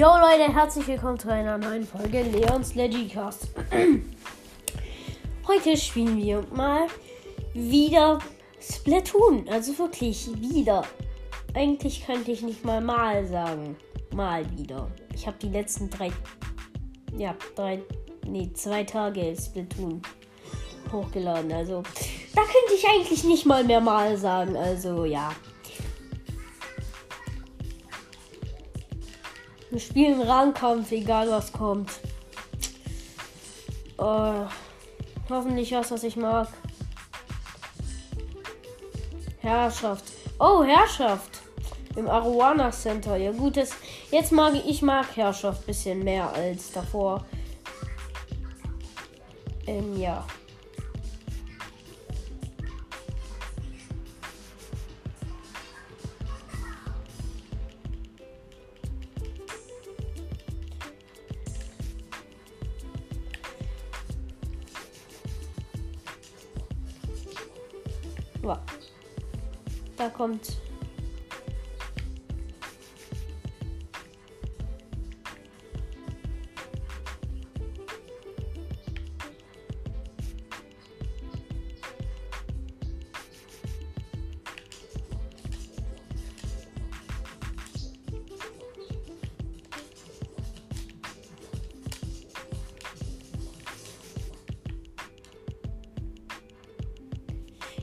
Yo Leute, herzlich willkommen zu einer neuen Folge Leons Legicast. Heute spielen wir mal wieder Splatoon. Also wirklich wieder. Eigentlich könnte ich nicht mal mal sagen. Mal wieder. Ich habe die letzten drei, ja, drei, nee, zwei Tage Splatoon hochgeladen. Also da könnte ich eigentlich nicht mal mehr mal sagen. Also ja. Wir spielen Rangkampf, egal was kommt. Uh, hoffentlich was, was ich mag. Herrschaft. Oh, Herrschaft. Im Arowana Center. Ja gut, das, jetzt mag ich, ich mag Herrschaft ein bisschen mehr als davor. Ähm, ja. Kommt.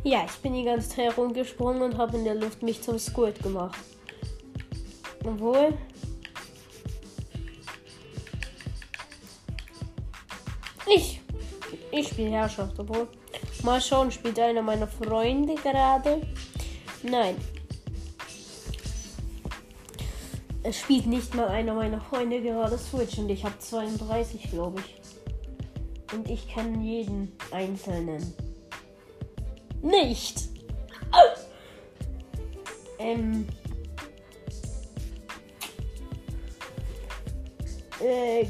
Ja, ich bin die ganze Zeit rumgesprungen und habe in der Luft mich zum Squirt gemacht. Obwohl. Ich. Ich spiele Herrschaft, obwohl. Mal schauen, spielt einer meiner Freunde gerade? Nein. Es spielt nicht mal einer meiner Freunde gerade Switch und ich habe 32, glaube ich. Und ich kenne jeden einzelnen nicht. Ähm. Äh,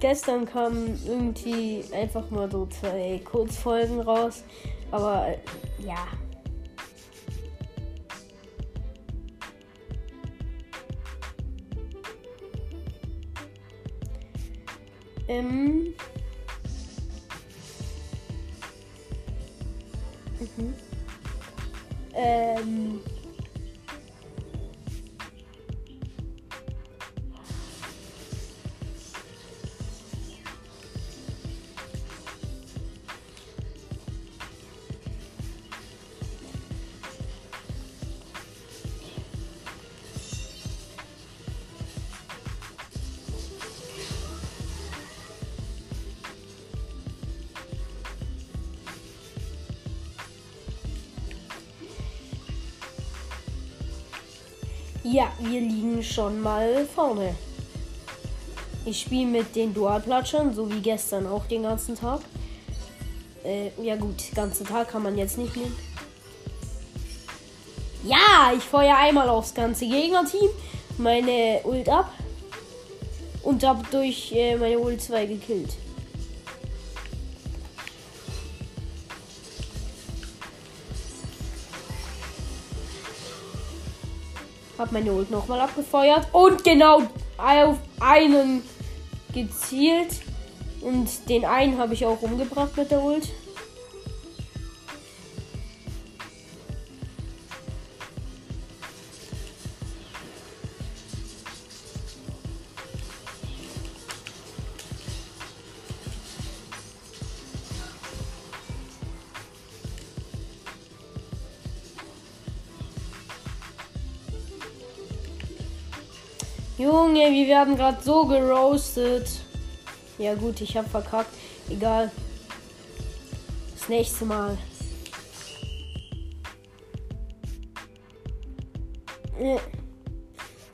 gestern kamen irgendwie einfach mal so zwei Kurzfolgen raus. Aber äh, ja. Ähm. Ja, wir liegen schon mal vorne. Ich spiele mit den Dualplatschern, so wie gestern auch den ganzen Tag. Äh, ja gut, ganzen Tag kann man jetzt nicht nehmen. Ja, ich feuer einmal aufs ganze Gegnerteam, meine Ult ab und hab durch äh, meine Ult 2 gekillt. Hab meine Ult nochmal abgefeuert und genau auf einen gezielt. Und den einen habe ich auch umgebracht mit der Ult. Werden gerade so geroastet. Ja gut, ich habe verkackt. Egal. Das nächste Mal. Äh.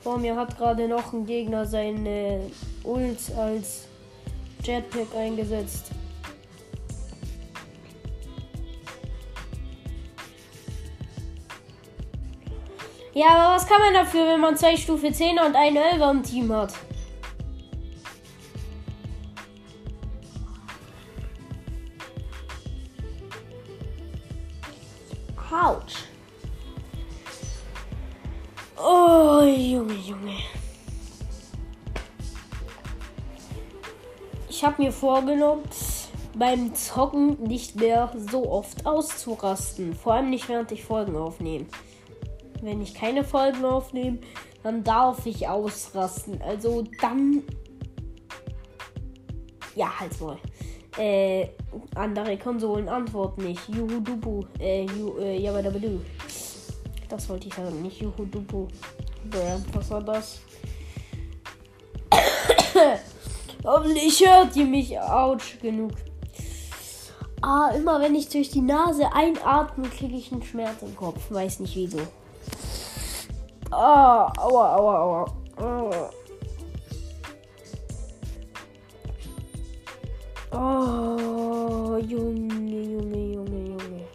Vor mir hat gerade noch ein Gegner seine Ult als Jetpack eingesetzt. Ja, aber was kann man dafür, wenn man zwei Stufe 10er und einen 11er im Team hat? Autsch. Oh, Junge, Junge. ich habe mir vorgenommen, beim Zocken nicht mehr so oft auszurasten. Vor allem nicht, während ich Folgen aufnehme. Wenn ich keine Folgen aufnehme, dann darf ich ausrasten. Also dann. Ja, halt mal. Äh, andere Konsolen antworten nicht. Juhu Dubu. Äh, ju, äh, Yabadabadu. Das wollte ich sagen, nicht Juhu Dubu. Was war das? Hoffentlich hört ihr mich. Autsch, genug. Ah, immer wenn ich durch die Nase einatme, kriege ich einen Schmerz im Kopf. Weiß nicht wieso. Ah, aua, aua, aua. Oh, Junge, Junge, Junge, Junge.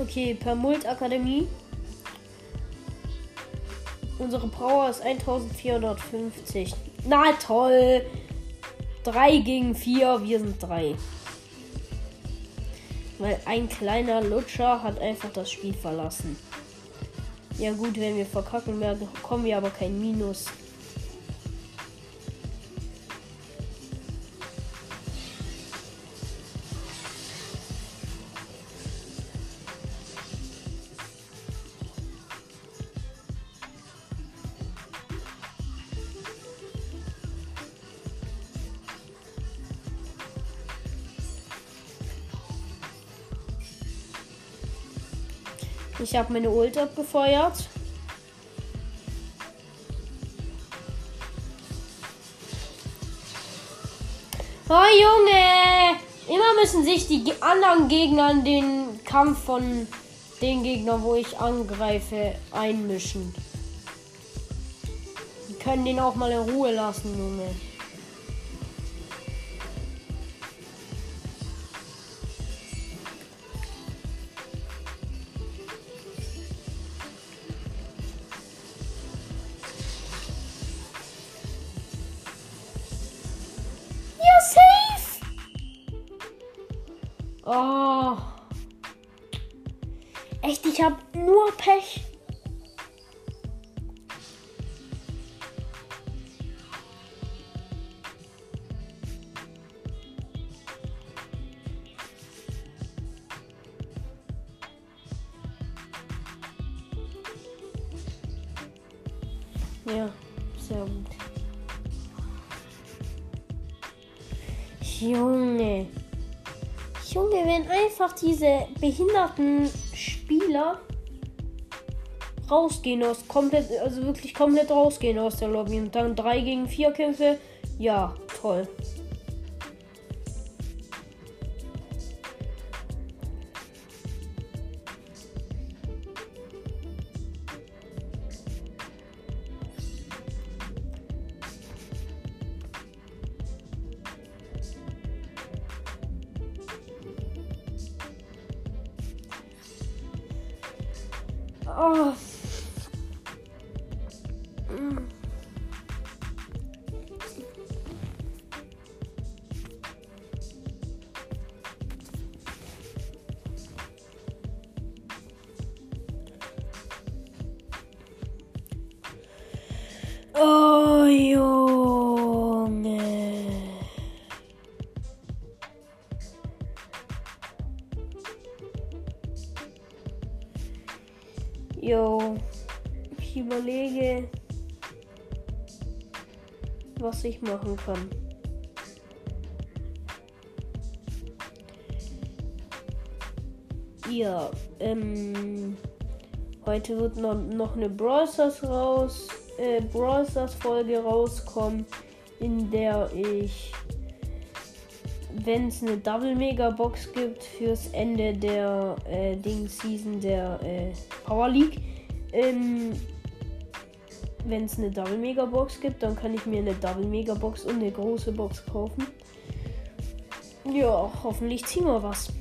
Okay, per Mult Akademie. Unsere Power ist 1450. Na toll. 3 gegen 4, wir sind 3. Weil ein kleiner Lutscher hat einfach das Spiel verlassen. Ja gut, wenn wir verkacken, bekommen wir aber kein Minus. Ich habe meine Ult abgefeuert. Oh Junge! Immer müssen sich die anderen Gegner in den Kampf von den Gegnern, wo ich angreife, einmischen. Die können den auch mal in Ruhe lassen, Junge. Einfach diese behinderten Spieler rausgehen aus komplett, also wirklich komplett rausgehen aus der Lobby und dann 3 gegen 4 Kämpfe, ja, toll. Oh, Junge. Jo, ich überlege, was ich machen kann. Ja, ähm, heute wird noch, noch eine Brawl Stars raus, äh, Brawl Stars Folge rauskommen, in der ich, wenn es eine Double Mega Box gibt fürs Ende der äh, Ding Season der äh, Power League, ähm, wenn es eine Double Mega Box gibt, dann kann ich mir eine Double Mega Box und eine große Box kaufen. Ja, hoffentlich ziehen wir was.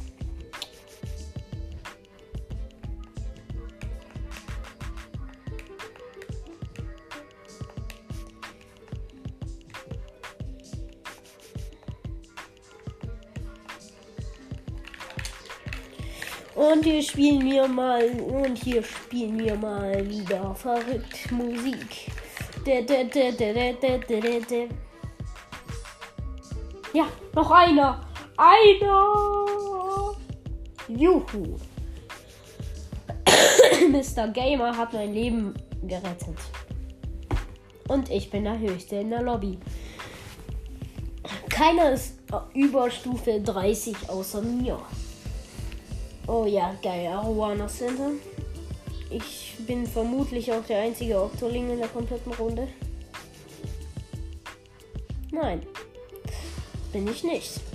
Und hier spielen wir mal und hier spielen wir mal wieder verrückt Musik. Ja, noch einer. Einer. Juhu. Mr. Gamer hat mein Leben gerettet. Und ich bin der Höchste in der Lobby. Keiner ist über Stufe 30 außer mir. Oh ja, geil. Arowana Center. Ich bin vermutlich auch der einzige Oktoling in der kompletten Runde. Nein, bin ich nicht.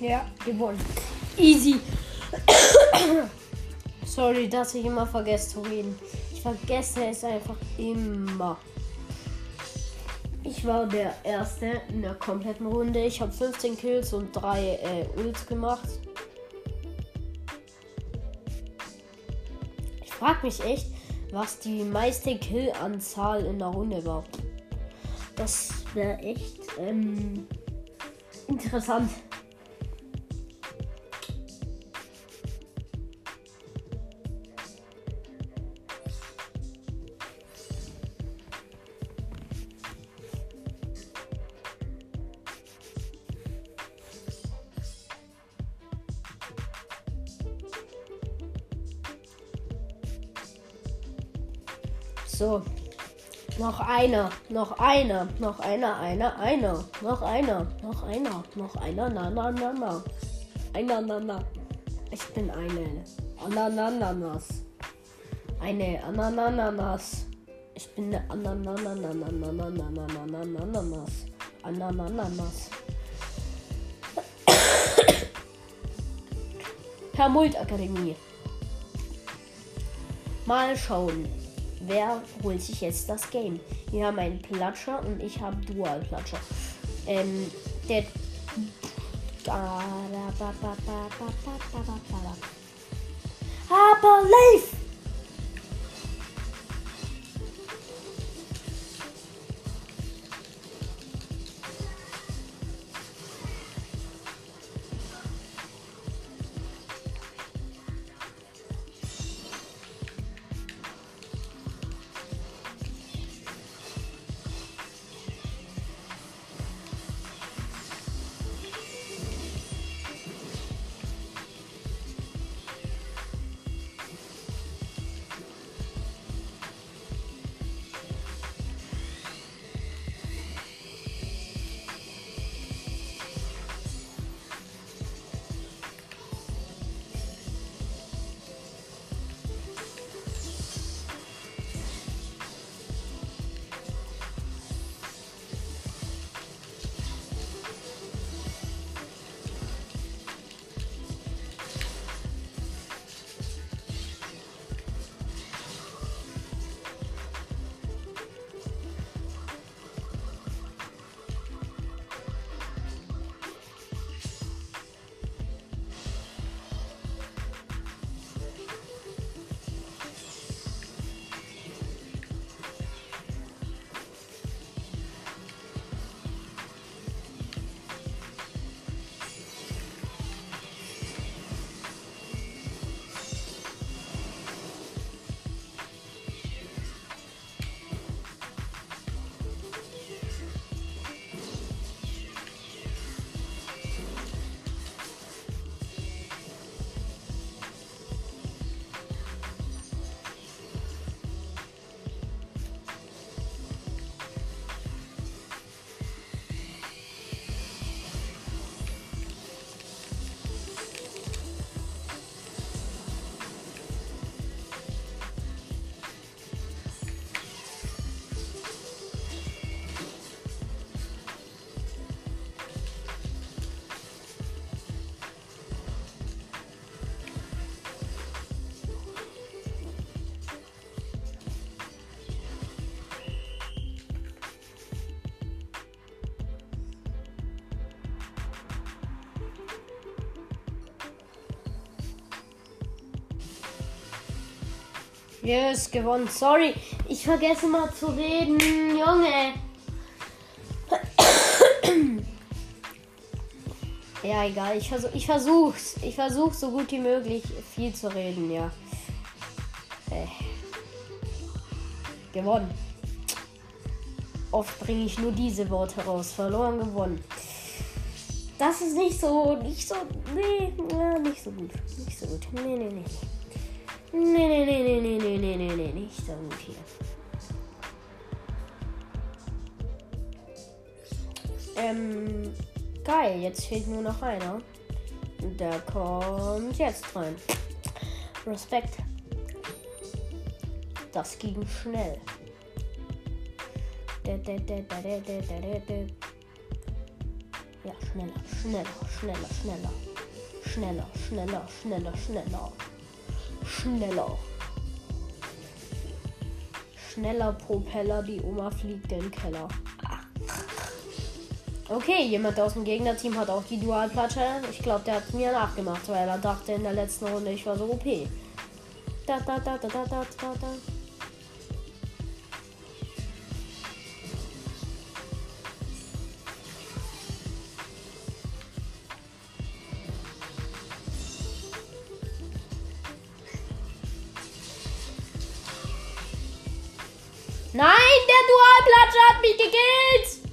Ja, gewonnen. Easy. Sorry, dass ich immer vergesse zu reden. Ich vergesse es einfach immer. Ich war der Erste in der kompletten Runde. Ich habe 15 Kills und 3 äh, Ults gemacht. Ich frage mich echt, was die meiste Killanzahl in der Runde war. Das wäre echt ähm, interessant. Einer, noch einer, noch einer, einer, einer, noch einer, noch einer, noch einer, na, na, na, na. Einer, na, na. Ich bin eine Anananas. Eine Anananas. Ich bin eine Anananas. Anananas. Hermult Akademie. Mal schauen, wer holt sich jetzt das Game. Wir haben einen Platscher und ich habe Dual Platscher. Ähm, der. Aber Leif! Yes, gewonnen. Sorry, ich vergesse mal zu reden, Junge. ja, egal. Ich, versuch, ich versuch's. Ich versuch so gut wie möglich viel zu reden, ja. Äh. Gewonnen. Oft bringe ich nur diese Worte raus. Verloren, gewonnen. Das ist nicht so, nicht so, nee, ja, nicht so gut. Nicht so gut. Nee, nee, nee. Nee, nee, nee, nee, nee, nee, nee, nee, nee, nicht so gut hier. Ähm, geil, jetzt fehlt nur noch einer. Der kommt jetzt rein. Respekt. Das ging schnell. Ja, schneller, schneller, schneller, schneller. Schneller, schneller, schneller, schneller schneller. Schneller Propeller, die Oma fliegt in den Keller. Okay, jemand aus dem Gegnerteam hat auch die Dualplatte. Ich glaube, der hat mir nachgemacht, weil er dachte in der letzten Runde, ich war so OP. Da, da, da, da, da, da, da. Nein, der Dualplatscher hat mich gekillt.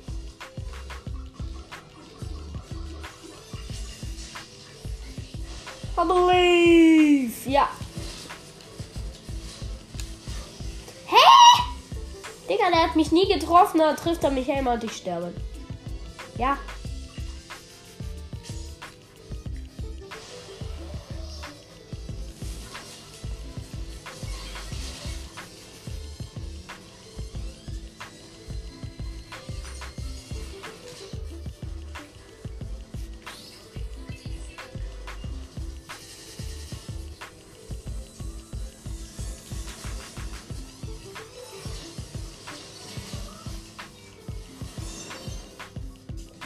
I believe. Ja. Hä? Digga, der hat mich nie getroffen, da trifft er mich einmal und ich sterbe. Ja.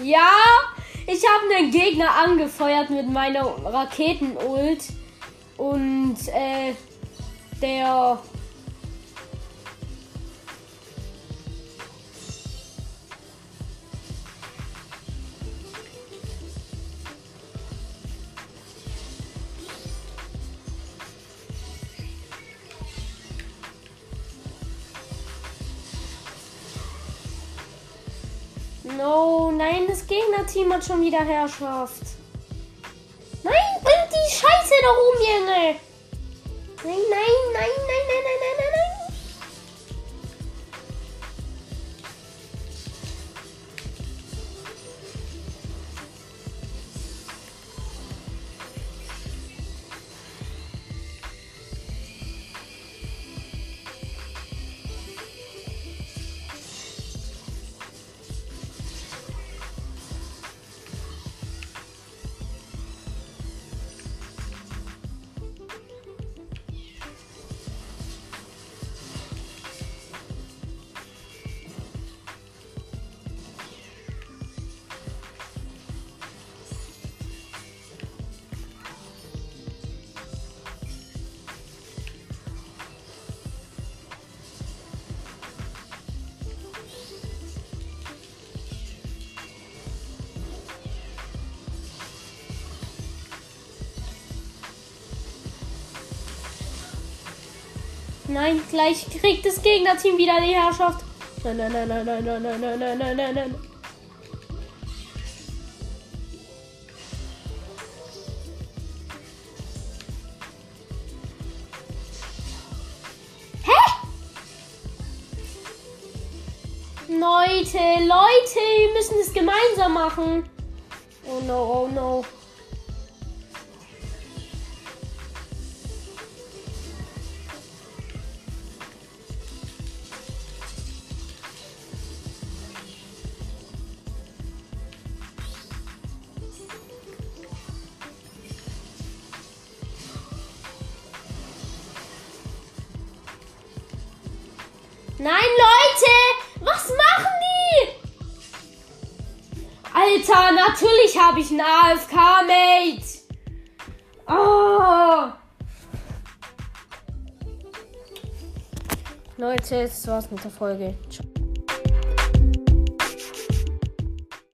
Ja, ich habe einen Gegner angefeuert mit meiner Raketenult. Und äh, der hat schon wieder Herrschaft. Nein, bringt die Scheiße da rum, Junge. Nein, nein, nein, nein, nein, nein, nein, Nein, gleich kriegt das Gegnerteam wieder die Herrschaft. Nein, nein, nein, nein, nein, nein, nein, nein, nein, nein, nein? Leute, Leute, wir müssen es gemeinsam machen. Oh no, oh no. Habe ich einen AFK-Mate. Oh. Leute, das war's mit der Folge. Ciao.